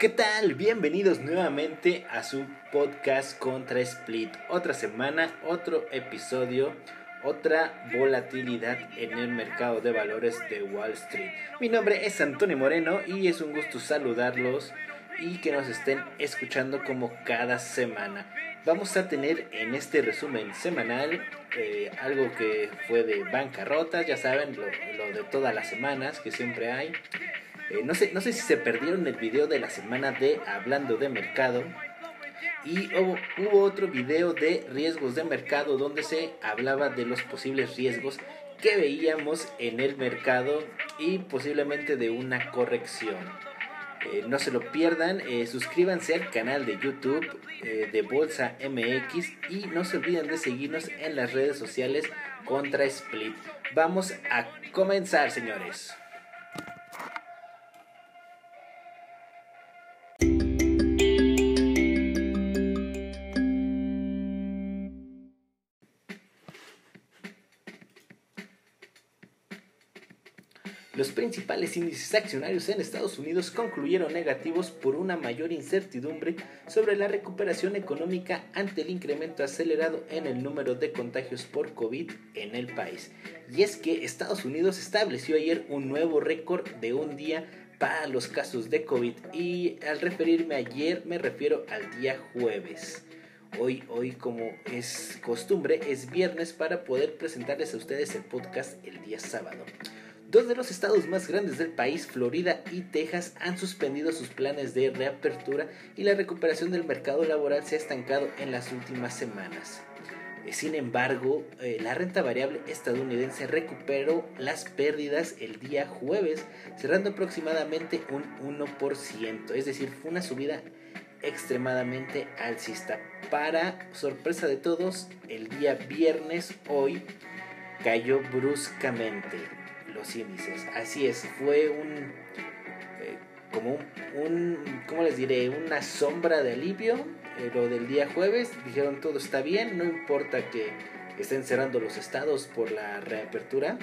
¿Qué tal? Bienvenidos nuevamente a su podcast Contra Split. Otra semana, otro episodio, otra volatilidad en el mercado de valores de Wall Street. Mi nombre es Antonio Moreno y es un gusto saludarlos y que nos estén escuchando como cada semana. Vamos a tener en este resumen semanal eh, algo que fue de bancarrotas, ya saben, lo, lo de todas las semanas que siempre hay. Eh, no, sé, no sé si se perdieron el video de la semana de Hablando de Mercado. Y hubo, otro video de riesgos de mercado donde se hablaba de los posibles riesgos que veíamos en el mercado y posiblemente de una corrección. Eh, no se lo pierdan, eh, suscríbanse al canal de YouTube de Bolsa MX y no se olviden de seguirnos en las redes sociales contra Split. Vamos a comenzar, señores. Los principales índices accionarios en Estados Unidos concluyeron negativos por una mayor incertidumbre sobre la recuperación económica ante el incremento acelerado en el número de contagios por COVID en el país. Y es que Estados Unidos estableció ayer un nuevo récord de un día para los casos de COVID y al referirme ayer me refiero al día jueves. Hoy, hoy como es costumbre, es viernes para poder presentarles a ustedes el podcast el día sábado. Dos de los estados más grandes del país, Florida y Texas, han suspendido sus planes de reapertura y la recuperación del mercado laboral se ha estancado en las últimas semanas. Eh, sin embargo, eh, la renta variable estadounidense recuperó las pérdidas el día jueves, cerrando aproximadamente un 1%, es decir, fue una subida extremadamente alcista. Para sorpresa de todos, el día viernes hoy cayó bruscamente los índices. Así es, fue un eh, como un, ¿cómo les diré? Una sombra de alivio. Lo del día jueves dijeron todo está bien, no importa que estén cerrando los estados por la reapertura.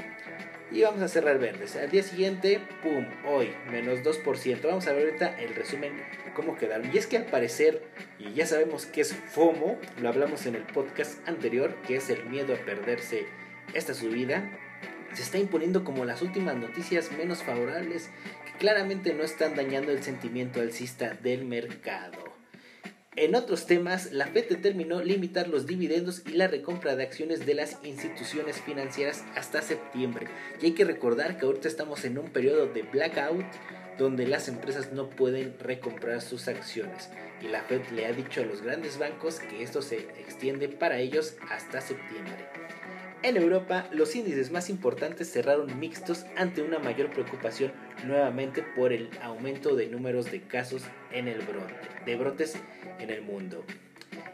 Y vamos a cerrar verdes. Al día siguiente, ¡pum! Hoy, menos 2%. Vamos a ver ahorita el resumen, cómo quedaron. Y es que al parecer, y ya sabemos que es FOMO, lo hablamos en el podcast anterior, que es el miedo a perderse esta subida se está imponiendo como las últimas noticias menos favorables que claramente no están dañando el sentimiento alcista del mercado. En otros temas, la FED determinó limitar los dividendos y la recompra de acciones de las instituciones financieras hasta septiembre. Y hay que recordar que ahorita estamos en un periodo de blackout donde las empresas no pueden recomprar sus acciones. Y la Fed le ha dicho a los grandes bancos que esto se extiende para ellos hasta septiembre. En Europa, los índices más importantes cerraron mixtos ante una mayor preocupación nuevamente por el aumento de números de casos en el brote, de brotes en el mundo.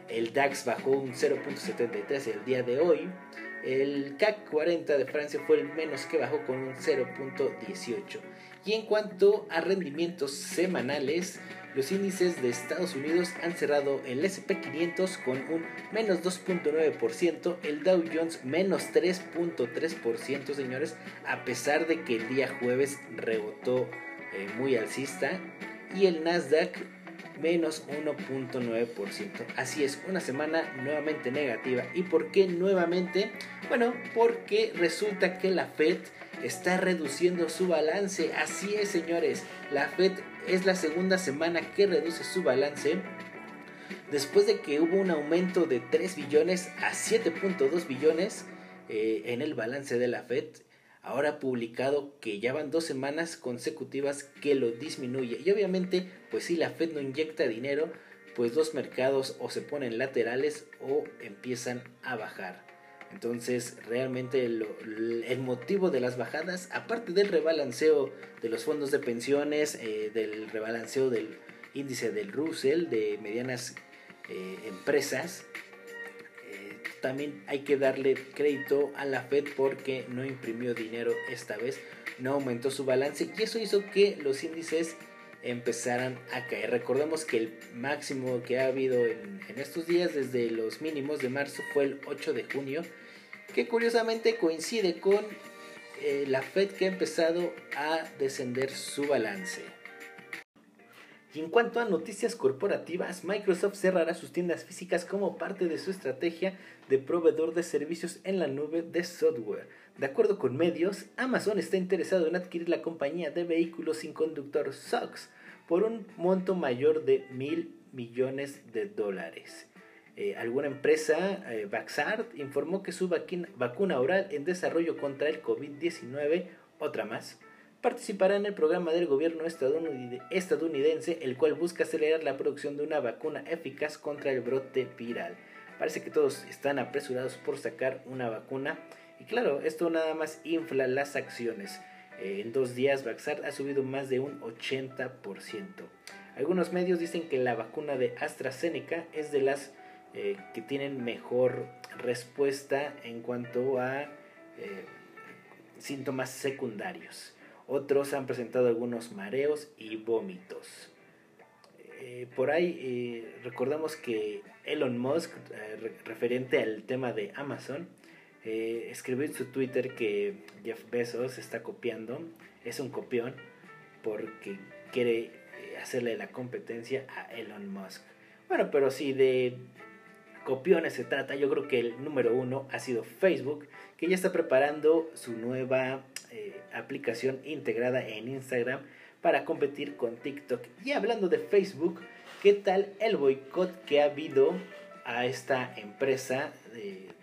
El DAX bajó un 0.73 el día de hoy. El CAC 40 de Francia fue el menos que bajó con un 0.18. Y en cuanto a rendimientos semanales, los índices de Estados Unidos han cerrado el SP500 con un menos 2.9%, el Dow Jones menos 3.3%, señores, a pesar de que el día jueves rebotó eh, muy alcista, y el Nasdaq menos 1.9%. Así es, una semana nuevamente negativa. ¿Y por qué nuevamente? Bueno, porque resulta que la Fed está reduciendo su balance. Así es, señores, la Fed es la segunda semana que reduce su balance después de que hubo un aumento de 3 billones a 7.2 billones eh, en el balance de la Fed. Ahora ha publicado que ya van dos semanas consecutivas que lo disminuye. Y obviamente, pues si la Fed no inyecta dinero, pues los mercados o se ponen laterales o empiezan a bajar. Entonces, realmente el motivo de las bajadas, aparte del rebalanceo de los fondos de pensiones, eh, del rebalanceo del índice del Russell, de medianas eh, empresas, también hay que darle crédito a la Fed porque no imprimió dinero esta vez, no aumentó su balance y eso hizo que los índices empezaran a caer. Recordemos que el máximo que ha habido en, estos días desde los mínimos de marzo fue el 8 de junio, que curiosamente coincide con eh, la Fed que ha empezado a descender su balance. Y en cuanto a noticias corporativas, Microsoft cerrará sus tiendas físicas como parte de su estrategia de proveedor de servicios en la nube de software. De acuerdo con medios, Amazon está interesado en adquirir la compañía de vehículos sin conductor SOX por un monto mayor de mil millones de dólares. Eh, alguna empresa, eh, Vaxart, informó que su vacuna oral en desarrollo contra el COVID-19, otra más, participará en el programa del gobierno estadounidense, el cual busca acelerar la producción de una vacuna eficaz contra el brote viral. Parece que todos están apresurados por sacar una vacuna y claro, esto nada más infla las acciones. Eh, en dos días Vaxart ha subido más de un 80%. Algunos medios dicen que la vacuna de AstraZeneca es de las eh, que tienen mejor respuesta en cuanto a eh, síntomas secundarios. Otros han presentado algunos mareos y vómitos. Eh, por ahí eh, recordamos que Elon Musk, eh, referente al tema de Amazon, escribió en su Twitter que Jeff Bezos está copiando, es un copión, porque quiere hacerle la competencia a Elon Musk. Bueno, pero si de copiones se trata, yo creo que el número uno ha sido Facebook, que ya está preparando su nueva eh, aplicación integrada en Instagram para competir con TikTok. Y hablando de Facebook, ¿qué tal el boicot que ha habido a esta empresa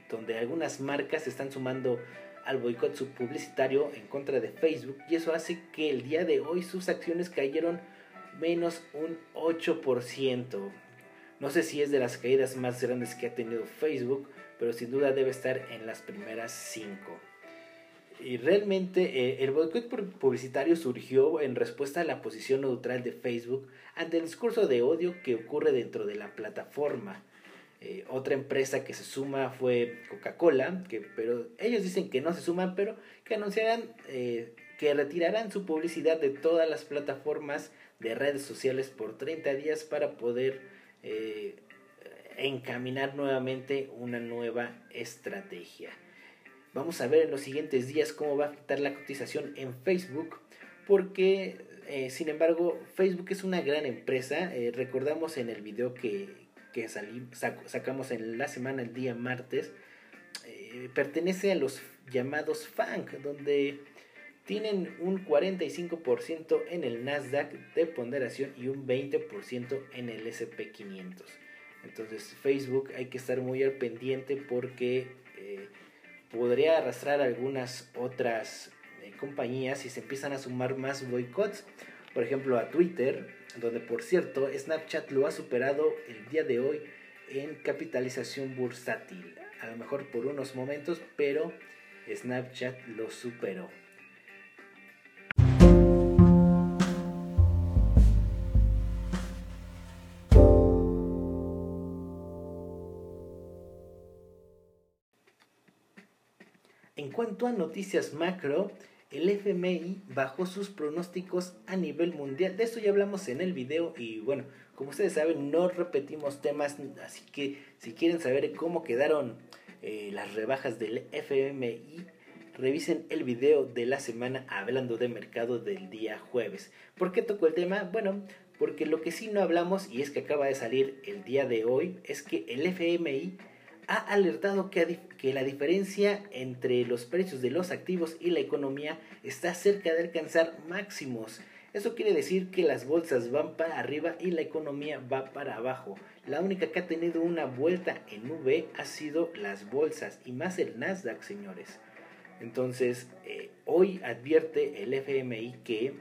donde algunas marcas están sumando al boicot publicitario en contra de Facebook y eso hace que el día de hoy sus acciones cayeron menos un 8%. No sé si es de las caídas más grandes que ha tenido Facebook, pero sin duda debe estar en las primeras 5. Y realmente eh, el boicot publicitario surgió en respuesta a la posición neutral de Facebook ante el discurso de odio que ocurre dentro de la plataforma. Eh, otra empresa que se suma fue Coca-Cola, pero ellos dicen que no se suman, pero que anunciarán eh, que retirarán su publicidad de todas las plataformas de redes sociales por 30 días para poder encaminar nuevamente una nueva estrategia. Vamos a ver en los siguientes días cómo va a afectar la cotización en Facebook, porque eh, sin embargo Facebook es una gran empresa. Eh, recordamos en el video que, que sacamos en la semana, el día martes, eh, pertenece a los llamados FANG, donde tienen un 45% en el Nasdaq de ponderación y un 20% en el SP500. Entonces Facebook hay que estar muy al pendiente porque podría arrastrar algunas otras eh, compañías y se empiezan a sumar más boicots. Por ejemplo, a Twitter, donde por cierto Snapchat lo ha superado el día de hoy en capitalización bursátil. A lo mejor por unos momentos, pero Snapchat lo superó. Cuanto a noticias macro, el FMI bajó sus pronósticos a nivel mundial. De esto ya hablamos en el video y bueno, como ustedes saben, no repetimos temas, así que si quieren saber cómo quedaron eh, las rebajas del FMI, revisen el video de la semana hablando de mercado del día jueves. ¿Por qué tocó el tema? Bueno, porque lo que sí no hablamos y es que acaba de salir el día de hoy es que el FMI ha alertado que, la diferencia entre los precios de los activos y la economía está cerca de alcanzar máximos. Eso quiere decir que las bolsas van para arriba y la economía va para abajo. La única que ha tenido una vuelta en V ha sido las bolsas y más el Nasdaq, señores. Entonces, eh, hoy advierte el FMI que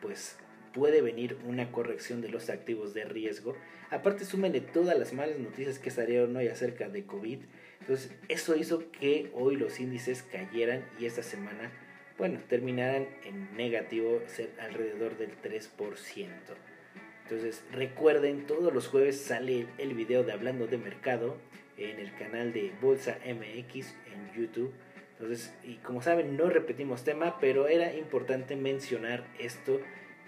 pues puede venir una corrección de los activos de riesgo. Aparte, súmenle todas las malas noticias que salieron hoy acerca de COVID. Entonces, eso hizo que hoy los índices cayeran y esta semana, bueno, terminaran en negativo, ser alrededor del 3%. Entonces, recuerden, todos los jueves sale el video de Hablando de Mercado en el canal de Bolsa MX en YouTube. Entonces, y como saben, no repetimos tema, pero era importante mencionar esto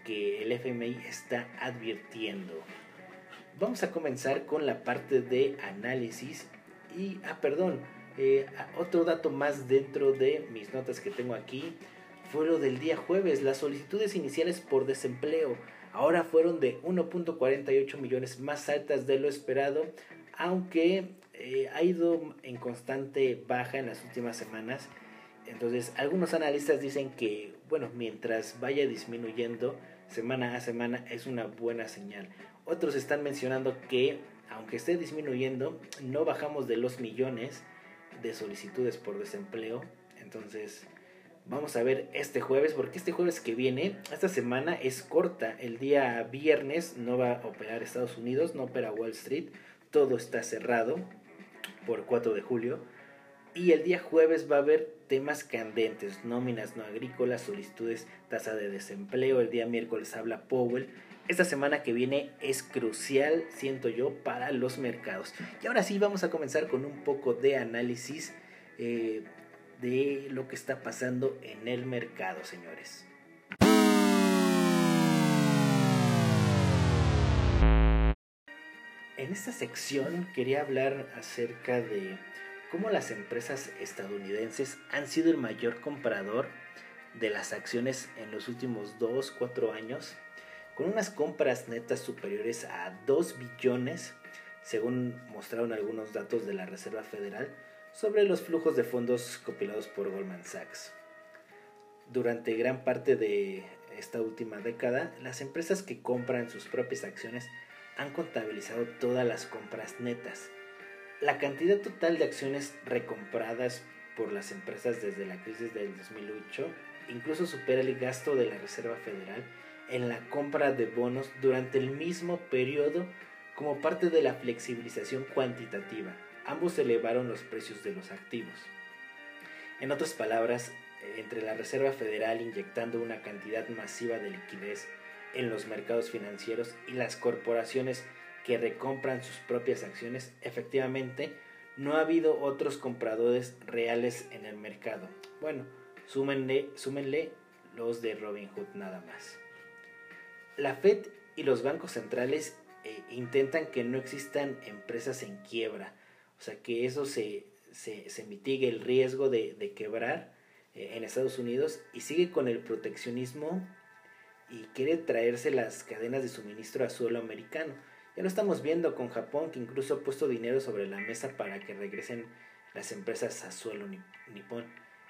que el FMI está advirtiendo. Vamos a comenzar con la parte de análisis y, ah, perdón, eh, otro dato más dentro de mis notas que tengo aquí. fue lo del día jueves. Las solicitudes iniciales por desempleo ahora fueron de 1.48 millones más altas de lo esperado, aunque eh, ha ido en constante baja en las últimas semanas. Entonces, algunos analistas dicen que, bueno, mientras vaya disminuyendo semana a semana es una buena señal. Otros están mencionando que, aunque esté disminuyendo, no bajamos de los millones de solicitudes por desempleo. Entonces, vamos a ver este jueves, porque este jueves que viene, esta semana es corta. El día viernes no va a operar Estados Unidos, no opera Wall Street, todo está cerrado por 4 de julio. Y el día jueves va a haber temas candentes, nóminas no agrícolas, solicitudes, tasa de desempleo. El día miércoles habla Powell. Esta semana que viene es crucial, siento yo, para los mercados. Y ahora sí vamos a comenzar con un poco de análisis eh, de lo que está pasando en el mercado, señores. En esta sección quería hablar acerca de cómo las empresas estadounidenses han sido el mayor comprador de las acciones en los últimos 2, 4 años, con unas compras netas superiores a 2 billones, según mostraron algunos datos de la Reserva Federal, sobre los flujos de fondos compilados por Goldman Sachs. Durante gran parte de esta última década, las empresas que compran sus propias acciones han contabilizado todas las compras netas. La cantidad total de acciones recompradas por las empresas desde la crisis del 2008 incluso supera el gasto de la Reserva Federal en la compra de bonos durante el mismo periodo como parte de la flexibilización cuantitativa ambos elevaron los precios de los activos. En otras palabras, entre la Reserva Federal inyectando una cantidad masiva de liquidez en los mercados financieros y las corporaciones que recompran sus propias acciones, efectivamente no ha habido otros compradores reales en el mercado. Bueno, súmenle, súmenle los de Robinhood nada más. La Fed y los bancos centrales eh, intentan que no existan empresas en quiebra, o sea, que eso se, se, mitigue el riesgo de, quebrar eh, en Estados Unidos y sigue con el proteccionismo y quiere traerse las cadenas de suministro a suelo americano. Ya lo estamos viendo con Japón, que incluso ha puesto dinero sobre la mesa para que regresen las empresas a suelo nipón.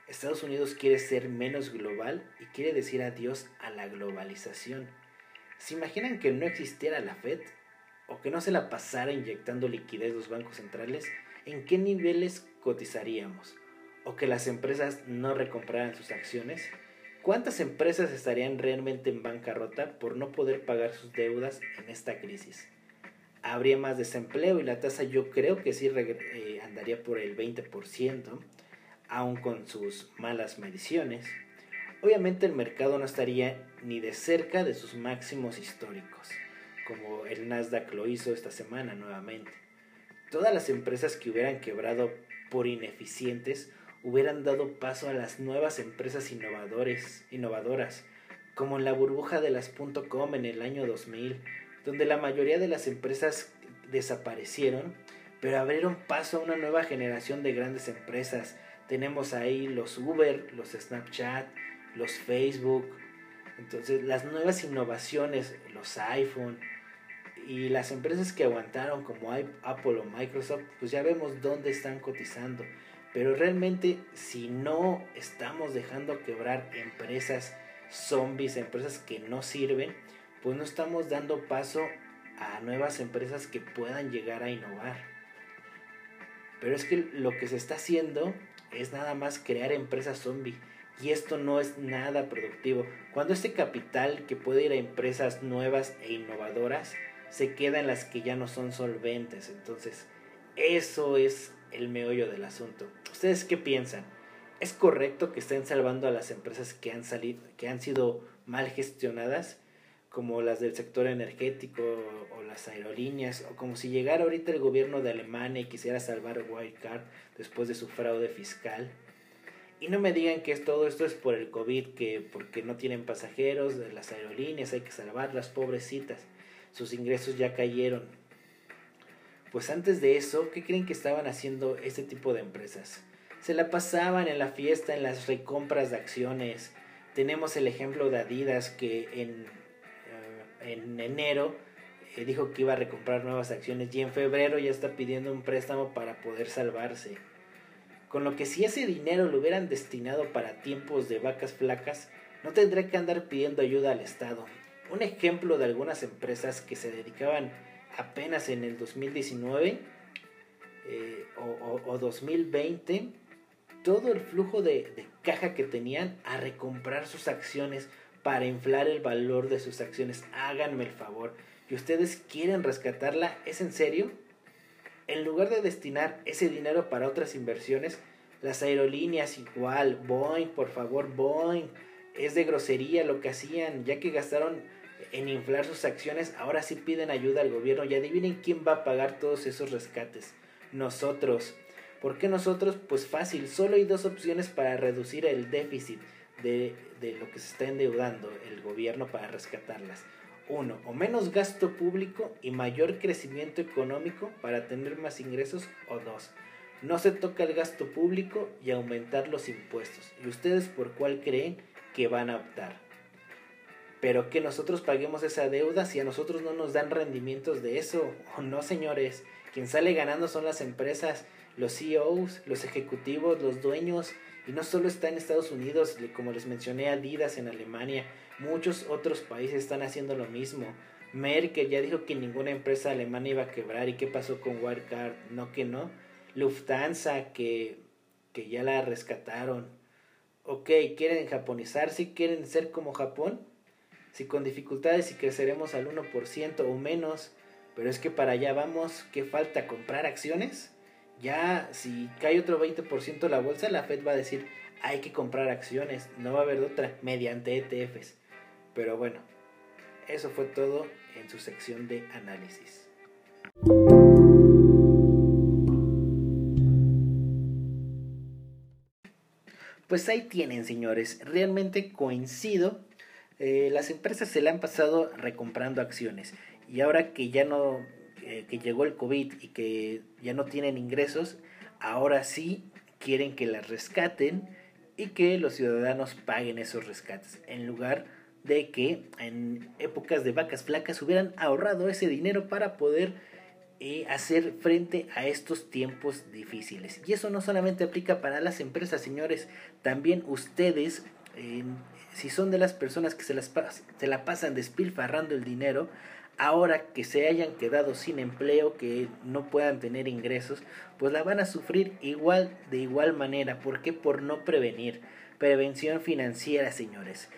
Estados Unidos quiere ser menos global y quiere decir adiós a la globalización. ¿Se imaginan que no existiera la Fed? o que no se la pasara inyectando liquidez los bancos centrales, ¿en qué niveles cotizaríamos? ¿O que las empresas no recompraran sus acciones? ¿Cuántas empresas estarían realmente en bancarrota por no poder pagar sus deudas en esta crisis? Habría más desempleo y la tasa yo creo que sí eh, andaría por el 20%, aun con sus malas mediciones. Obviamente el mercado no estaría ni de cerca de sus máximos históricos como el Nasdaq lo hizo esta semana nuevamente. Todas las empresas que hubieran quebrado por ineficientes hubieran dado paso a las nuevas empresas innovadoras, como en la burbuja de las .com en el año 2000, donde la mayoría de las empresas desaparecieron, pero abrieron paso a una nueva generación de grandes empresas. Tenemos ahí los Uber, los Snapchat, los Facebook, entonces las nuevas innovaciones, los iPhone, y las empresas que aguantaron como Apple o Microsoft, pues ya vemos dónde están cotizando. Pero realmente si no estamos dejando quebrar empresas zombies, empresas que no sirven, pues no estamos dando paso a nuevas empresas que puedan llegar a innovar. Pero es que lo que se está haciendo es nada más crear empresas zombie. Y esto no es nada productivo. Cuando este capital que puede ir a empresas nuevas e innovadoras se queda en las que ya no son solventes. Entonces, eso es el meollo del asunto. ¿Ustedes qué piensan? ¿Es correcto que estén salvando a las empresas que han salido, que han sido mal gestionadas, como las del sector energético o las aerolíneas, o como si llegara ahorita el gobierno de Alemania y quisiera salvar Wildcard después de su fraude fiscal? Y no me digan que todo esto es por el COVID, que porque no tienen pasajeros las aerolíneas, hay que salvarlas, pobrecitas sus ingresos ya cayeron. Pues antes de eso, ¿qué creen que estaban haciendo este tipo de empresas? Se la pasaban en la fiesta, en las recompras de acciones, Tenemos el ejemplo de Adidas que en, en enero eh, dijo que iba a recomprar nuevas acciones y en febrero ya está pidiendo un préstamo para poder salvarse. Con lo que si ese dinero lo hubieran destinado para tiempos de vacas flacas, no tendría que andar pidiendo ayuda al Estado. Un ejemplo de algunas empresas que se dedicaban apenas en el 2019 eh, o, 2020 todo el flujo de, de, caja que tenían a recomprar sus acciones para inflar el valor de sus acciones. Háganme el favor. ¿Y ustedes quieren rescatarla? ¿Es en serio? En lugar de destinar ese dinero para otras inversiones, las aerolíneas igual, Boeing, por favor, Boeing, es de grosería lo que hacían, ya que gastaron en inflar sus acciones, ahora sí piden ayuda al gobierno y adivinen quién va a pagar todos esos rescates. Nosotros. ¿Por qué nosotros? Pues fácil, solo hay dos opciones para reducir el déficit de, de lo que se está endeudando el gobierno para rescatarlas. Uno, o menos gasto público y mayor crecimiento económico para tener más ingresos. O dos, no se toca el gasto público y aumentar los impuestos. ¿Y ustedes por cuál creen que van a optar? Pero que nosotros paguemos esa deuda si a nosotros no nos dan rendimientos de eso. O no, señores. Quien sale ganando son las empresas, los CEOs, los ejecutivos, los dueños. Y no solo está en Estados Unidos, como les mencioné, Adidas en Alemania. Muchos otros países están haciendo lo mismo. Merkel ya dijo que ninguna empresa alemana iba a quebrar. ¿Y qué pasó con Wirecard? No que no. Lufthansa, que, que ya la rescataron. Ok, ¿quieren japonizarse? ¿Quieren ser como Japón? Si con dificultades y creceremos al 1% o menos, pero es que para allá vamos, ¿qué falta? ¿Comprar acciones? Ya si cae otro 20% la bolsa, la Fed va a decir, hay que comprar acciones, no va a haber otra, mediante ETFs. Pero bueno, eso fue todo en su sección de análisis. Pues ahí tienen, señores. Realmente coincido. Eh, las empresas se le han pasado recomprando acciones. Y ahora que ya no, eh, que llegó el COVID y que ya no tienen ingresos, ahora sí quieren que las rescaten y que los ciudadanos paguen esos rescates. En lugar de que en épocas de vacas flacas hubieran ahorrado ese dinero para poder eh, hacer frente a estos tiempos difíciles. Y eso no solamente aplica para las empresas, señores, también ustedes, si son de las personas que se, las se la pasan despilfarrando el dinero, ahora que se hayan quedado sin empleo, que no puedan tener ingresos, pues la van a sufrir igual de igual manera. ¿Por qué? Por no prevenir. Prevención financiera, señores.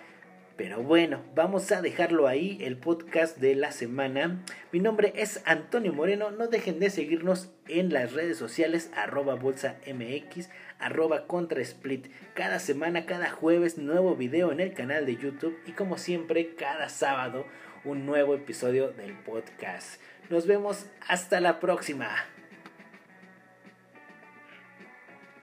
Pero bueno, vamos a dejarlo ahí, el podcast de la semana. Mi nombre es Antonio Moreno. No dejen de seguirnos en las redes sociales, arroba bolsa mx, arroba contra split. Cada semana, cada jueves, nuevo video en el canal de YouTube. Y como siempre, cada sábado, un nuevo episodio del podcast. Nos vemos hasta la próxima.